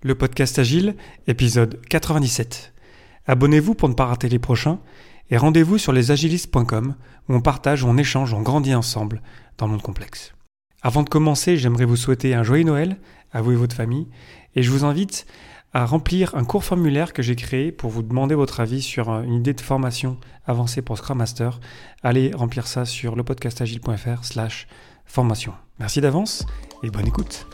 Le podcast Agile, épisode 97. Abonnez-vous pour ne pas rater les prochains et rendez-vous sur lesagilistes.com où on partage, on échange, on grandit ensemble dans le monde complexe. Avant de commencer, j'aimerais vous souhaiter un joyeux Noël à vous et votre famille et je vous invite à remplir un court formulaire que j'ai créé pour vous demander votre avis sur une idée de formation avancée pour Scrum Master. Allez remplir ça sur lepodcastagile.fr slash formation. Merci d'avance et bonne écoute.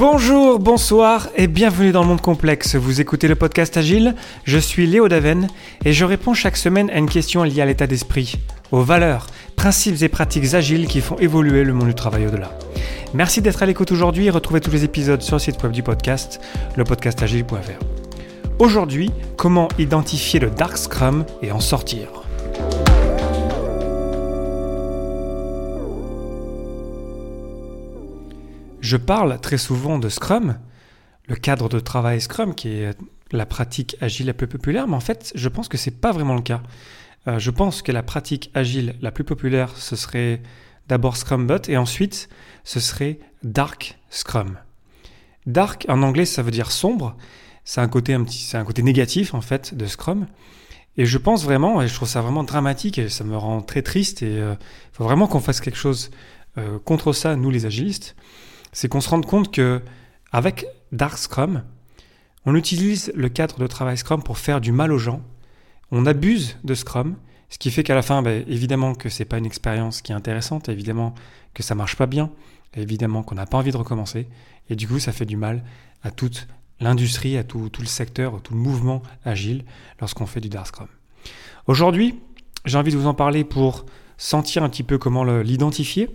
Bonjour, bonsoir et bienvenue dans le monde complexe. Vous écoutez le podcast Agile, je suis Léo Daven et je réponds chaque semaine à une question liée à l'état d'esprit, aux valeurs, principes et pratiques agiles qui font évoluer le monde du travail au-delà. Merci d'être à l'écoute aujourd'hui et retrouvez tous les épisodes sur le site web du podcast, lepodcastagile.fr. Aujourd'hui, comment identifier le Dark Scrum et en sortir? Je parle très souvent de Scrum, le cadre de travail Scrum, qui est la pratique agile la plus populaire, mais en fait, je pense que ce n'est pas vraiment le cas. Euh, je pense que la pratique agile la plus populaire, ce serait d'abord Scrumbot et ensuite, ce serait Dark Scrum. Dark, en anglais, ça veut dire sombre. C'est un côté un petit, c'est un côté négatif en fait de Scrum. Et je pense vraiment, et je trouve ça vraiment dramatique, et ça me rend très triste, et il euh, faut vraiment qu'on fasse quelque chose euh, contre ça, nous les agilistes c'est qu'on se rende compte que avec Dark Scrum, on utilise le cadre de travail Scrum pour faire du mal aux gens. On abuse de Scrum, ce qui fait qu'à la fin, ben, évidemment que c'est pas une expérience qui est intéressante, évidemment que ça marche pas bien, évidemment qu'on n'a pas envie de recommencer, et du coup, ça fait du mal à toute l'industrie, à tout, tout, le secteur, tout le mouvement agile lorsqu'on fait du Dark Scrum. Aujourd'hui, j'ai envie de vous en parler pour sentir un petit peu comment l'identifier,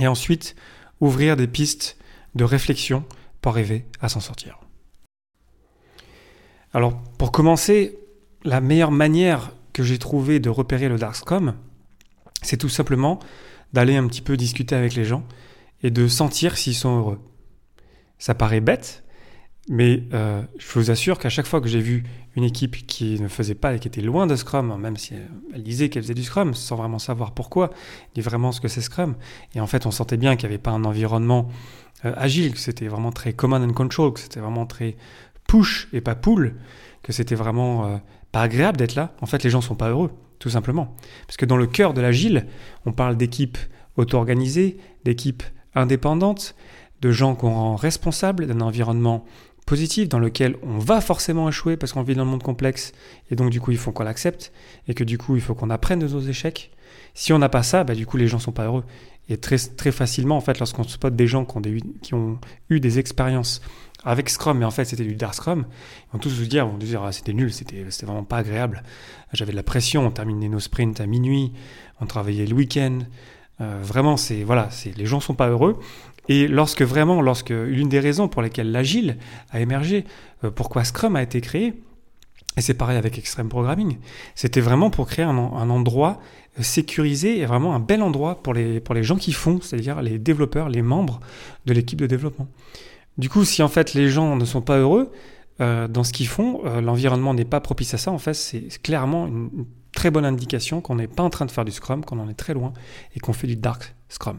et ensuite ouvrir des pistes de réflexion pour arriver à s'en sortir. Alors, pour commencer, la meilleure manière que j'ai trouvé de repérer le Dark Scrum, c'est tout simplement d'aller un petit peu discuter avec les gens et de sentir s'ils sont heureux. Ça paraît bête, mais euh, je vous assure qu'à chaque fois que j'ai vu une équipe qui ne faisait pas et qui était loin de Scrum, même si elle disait qu'elle faisait du Scrum sans vraiment savoir pourquoi, dit vraiment ce que c'est Scrum. Et en fait, on sentait bien qu'il n'y avait pas un environnement euh, agile, que c'était vraiment très command and control, que c'était vraiment très push et pas pull, que c'était vraiment euh, pas agréable d'être là. En fait, les gens sont pas heureux, tout simplement. Parce que dans le cœur de l'agile, on parle d'équipes auto-organisées, d'équipes indépendantes, de gens qu'on rend responsables d'un environnement positif dans lequel on va forcément échouer parce qu'on vit dans le monde complexe et donc du coup il faut qu'on l'accepte et que du coup il faut qu'on apprenne de nos échecs. Si on n'a pas ça, bah, du coup les gens sont pas heureux. Et très, très facilement, en fait, lorsqu'on spot des gens qui ont, qui ont eu des expériences avec Scrum, mais en fait c'était du Dark Scrum, ils vont tous vous dire, vont dire ah, c'était nul, c'était vraiment pas agréable. J'avais de la pression, on terminait nos sprints à minuit, on travaillait le week-end. Euh, vraiment, c'est voilà, c'est les gens sont pas heureux. Et lorsque vraiment, lorsque l'une des raisons pour lesquelles l'agile a émergé, euh, pourquoi Scrum a été créé, et c'est pareil avec Extreme Programming, c'était vraiment pour créer un, endroit euh, sécurisé et vraiment un bel endroit pour les, pour les gens qui font, c'est-à-dire les développeurs, les membres de l'équipe de développement. Du coup, si en fait les gens ne sont pas heureux euh, dans ce qu'ils font, l'environnement n'est pas propice à ça, en fait, c'est clairement une, une très bonne indication qu'on n'est pas en train de faire du Scrum, qu'on en est très loin et qu'on fait du Dark Scrum.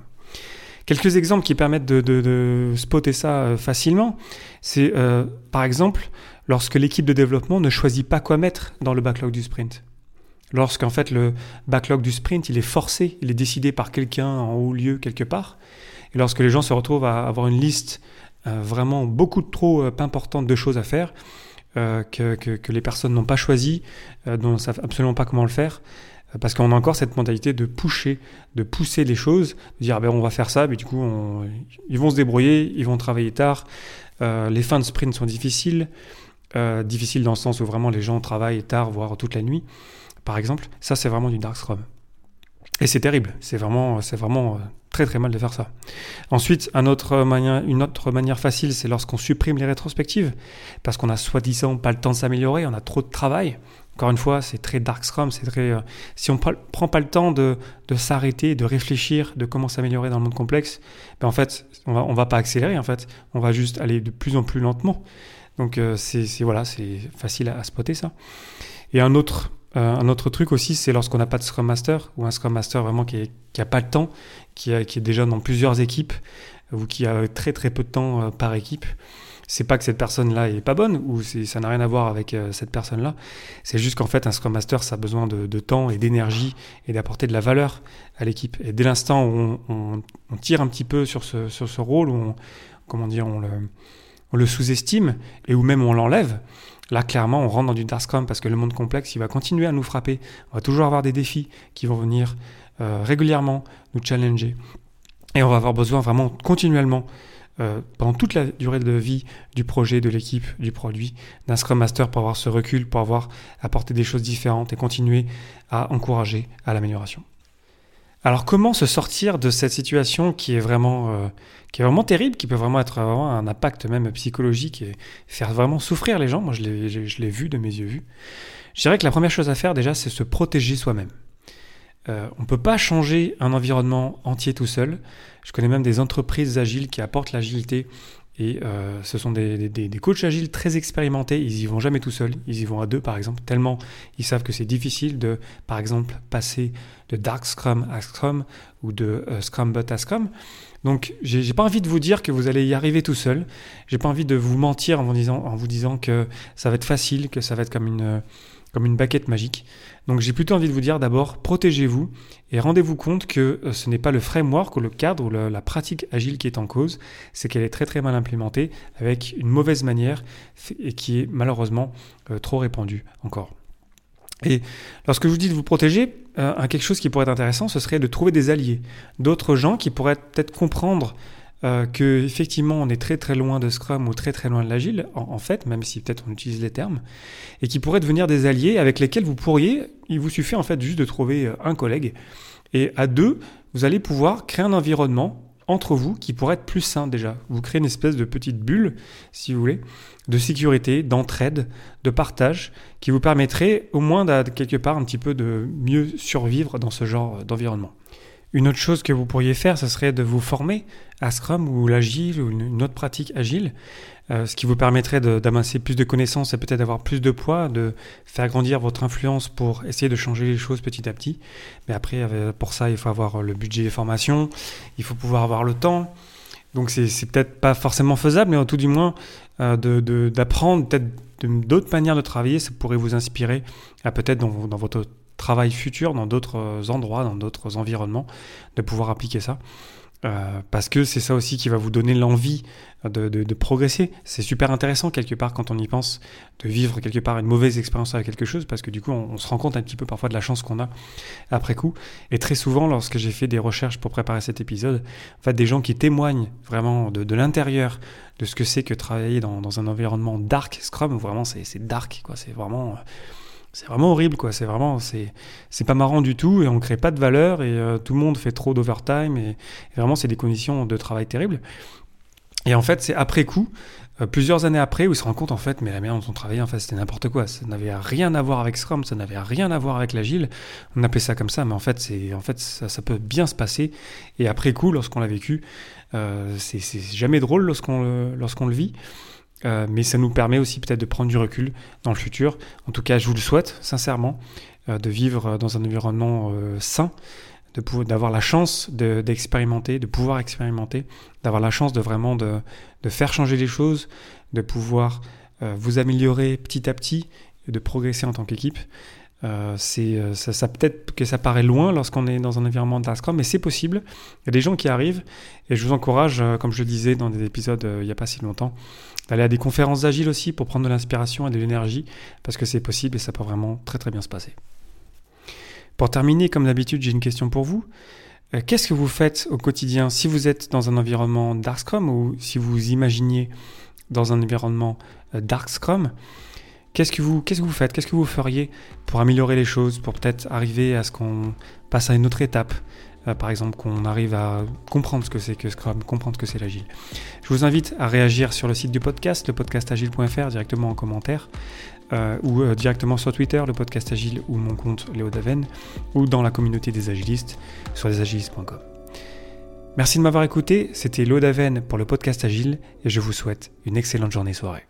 Quelques exemples qui permettent de, spotter ça euh, facilement, c'est euh, par exemple lorsque l'équipe de développement ne choisit pas quoi mettre dans le backlog du sprint. Lorsqu'en fait le backlog du sprint, il est forcé, il est décidé par quelqu'un en haut lieu quelque part, et lorsque les gens se retrouvent à avoir une liste euh, vraiment beaucoup trop importante de choses à faire, que, les personnes n'ont pas choisi, dont ne savent absolument pas comment le faire, parce qu'on a encore cette mentalité de pousser, de pousser les choses, de dire ah ben on va faire ça, mais du coup ils vont se débrouiller, ils vont travailler tard. Euh, les fins de sprint sont difficiles, euh, difficiles dans le sens où vraiment les gens travaillent tard, voire toute la nuit, par exemple. Ça c'est vraiment du dark scrum. Et c'est terrible, c'est vraiment, c'est vraiment euh, très très mal de faire ça. Ensuite, un autre manière, une autre manière facile, c'est lorsqu'on supprime les rétrospectives, parce qu'on a soi-disant pas le temps de s'améliorer, on a trop de travail. Encore une fois, c'est très dark scrum, c'est très. Euh, si on ne prend pas le temps de, de s'arrêter, de réfléchir, de comment s'améliorer dans le monde complexe, ben en fait, on va, on va pas accélérer. En fait, on va juste aller de plus en plus lentement. Donc euh, c'est voilà, c'est facile à, spotter ça. Et un autre Euh, un autre truc aussi, c'est lorsqu'on n'a pas de Scrum Master ou un Scrum Master vraiment qui n'a pas le temps, qui, est déjà dans plusieurs équipes ou qui a très très peu de temps euh, par équipe. C'est pas que cette personne-là est pas bonne ou ça n'a rien à voir avec euh, cette personne-là. C'est juste qu'en fait, un Scrum Master, ça a besoin de, temps et d'énergie et d'apporter de la valeur à l'équipe. Et dès l'instant où on, tire un petit peu sur ce, rôle, où comment dire, on le sous-estime et où même on l'enlève, Là, clairement, on rentre dans du Dark Scrum parce que le monde complexe, il va continuer à nous frapper. On va toujours avoir des défis qui vont venir euh, régulièrement nous challenger. Et on va avoir besoin vraiment continuellement, euh, pendant toute la durée de vie du projet, de l'équipe, du produit, d'un Scrum Master pour avoir ce recul, pour avoir apporté des choses différentes et continuer à encourager à l'amélioration. Alors comment se sortir de cette situation qui est vraiment, euh, qui est vraiment terrible, qui peut vraiment être vraiment un impact même psychologique et faire vraiment souffrir les gens? Moi je l'ai vu de mes yeux vus. Je dirais que la première chose à faire déjà c'est se protéger soi-même. Euh, on ne peut pas changer un environnement entier tout seul. Je connais même des entreprises agiles qui apportent l'agilité et euh, ce sont des, des, coachs agiles très expérimentés. Ils y vont jamais tout seuls. Ils y vont à deux, par exemple, tellement ils savent que c'est difficile de, par exemple, passer de Dark Scrum à Scrum ou de euh, Scrum But à Scrum. Donc, j'ai pas envie de vous dire que vous allez y arriver tout seul. J'ai pas envie de vous mentir en vous disant, en vous disant que ça va être facile, que ça va être comme une comme une baguette magique. Donc j'ai plutôt envie de vous dire d'abord, protégez-vous et rendez-vous compte que euh, ce n'est pas le framework ou le cadre ou la pratique agile qui est en cause, c'est qu'elle est très très mal implémentée avec une mauvaise manière et qui est malheureusement euh, trop répandue encore. Et lorsque je vous dis de vous protéger, euh, quelque chose qui pourrait être intéressant, ce serait de trouver des alliés, d'autres gens qui pourraient peut-être comprendre euh, que effectivement on est très très loin de Scrum ou très très loin de l'agile, en, fait, même si peut-être on utilise les termes, et qui pourraient devenir des alliés avec lesquels vous pourriez, il vous suffit en fait juste de trouver euh, un collègue, et à deux, vous allez pouvoir créer un environnement entre vous qui pourrait être plus sain déjà. Vous créez une espèce de petite bulle, si vous voulez, de sécurité, d'entraide, de partage, qui vous permettrait au moins quelque part un petit peu de mieux survivre dans ce genre d'environnement. Une autre chose que vous pourriez faire, ce serait de vous former à Scrum ou l'agile ou une autre pratique agile, euh, ce qui vous permettrait d'amasser plus de connaissances et peut-être d'avoir plus de poids, de faire grandir votre influence pour essayer de changer les choses petit à petit. Mais après, pour ça, il faut avoir le budget des formations, il faut pouvoir avoir le temps. Donc c'est peut-être pas forcément faisable, mais en tout du moins euh, d'apprendre peut-être d'autres manières de travailler, ça pourrait vous inspirer à peut-être dans, dans votre travail futur dans d'autres euh, endroits, dans d'autres environnements, de pouvoir appliquer ça. Euh, parce que c'est ça aussi qui va vous donner l'envie de, progresser. C'est super intéressant quelque part quand on y pense de vivre quelque part une mauvaise expérience avec quelque chose parce que du coup on, se rend compte un petit peu parfois de la chance qu'on a après coup. Et très souvent lorsque j'ai fait des recherches pour préparer cet épisode, en fait des gens qui témoignent vraiment de, l'intérieur de ce que c'est que travailler dans, dans, un environnement dark Scrum, vraiment c'est dark quoi, c'est vraiment c'est vraiment horrible quoi. C'est vraiment c'est pas marrant du tout et on crée pas de valeur et euh, tout le monde fait trop d'overtime et, vraiment c'est des conditions de travail terribles. Et en fait c'est après coup euh, plusieurs années après où ils se rendent compte en fait mais la manière dont on travaillait en fait c'était n'importe quoi. Ça n'avait rien à voir avec Scrum ça n'avait rien à voir avec l'agile. On appelait ça comme ça mais en fait c'est en fait ça, ça, peut bien se passer. Et après coup lorsqu'on l'a vécu euh, c'est jamais drôle lorsqu'on lorsqu'on le vit euh, mais ça nous permet aussi peut-être de prendre du recul dans le futur. En tout cas, je vous le souhaite sincèrement, euh, de vivre dans un environnement euh, sain, d'avoir la chance d'expérimenter, de, pouvoir expérimenter, d'avoir la chance de vraiment de, de, faire changer les choses, de pouvoir vous améliorer petit à petit, et de progresser en tant qu'équipe. Euh, c'est euh, ça, peut-être que ça paraît loin lorsqu'on est dans un environnement Scrum, mais c'est possible. Il y a des gens qui arrivent et je vous encourage, euh, comme je le disais dans des épisodes il n'y a pas si longtemps, d'aller à des conférences agiles aussi pour prendre de l'inspiration et de l'énergie parce que c'est possible et ça peut vraiment très très bien se passer. Pour terminer, comme d'habitude, j'ai une question pour vous. Qu'est-ce que vous faites au quotidien si vous êtes dans un environnement Dark ou si vous imaginiez dans un environnement Dark Scrum Qu'est-ce que vous, faites? Qu'est-ce que vous feriez pour améliorer les choses, pour peut-être arriver à ce qu'on passe à une autre étape? Euh, par exemple, qu'on arrive à comprendre ce que c'est que Scrum, comprendre ce que c'est l'agile. Je vous invite à réagir sur le site du podcast, le podcastagile.fr, directement en commentaire, euh, ou euh, directement sur Twitter, le podcast agile, ou mon compte Léo Daven, ou dans la communauté des agilistes sur lesagilistes.com. Merci de m'avoir écouté, c'était Léo Daven pour le podcast agile, et je vous souhaite une excellente journée soirée.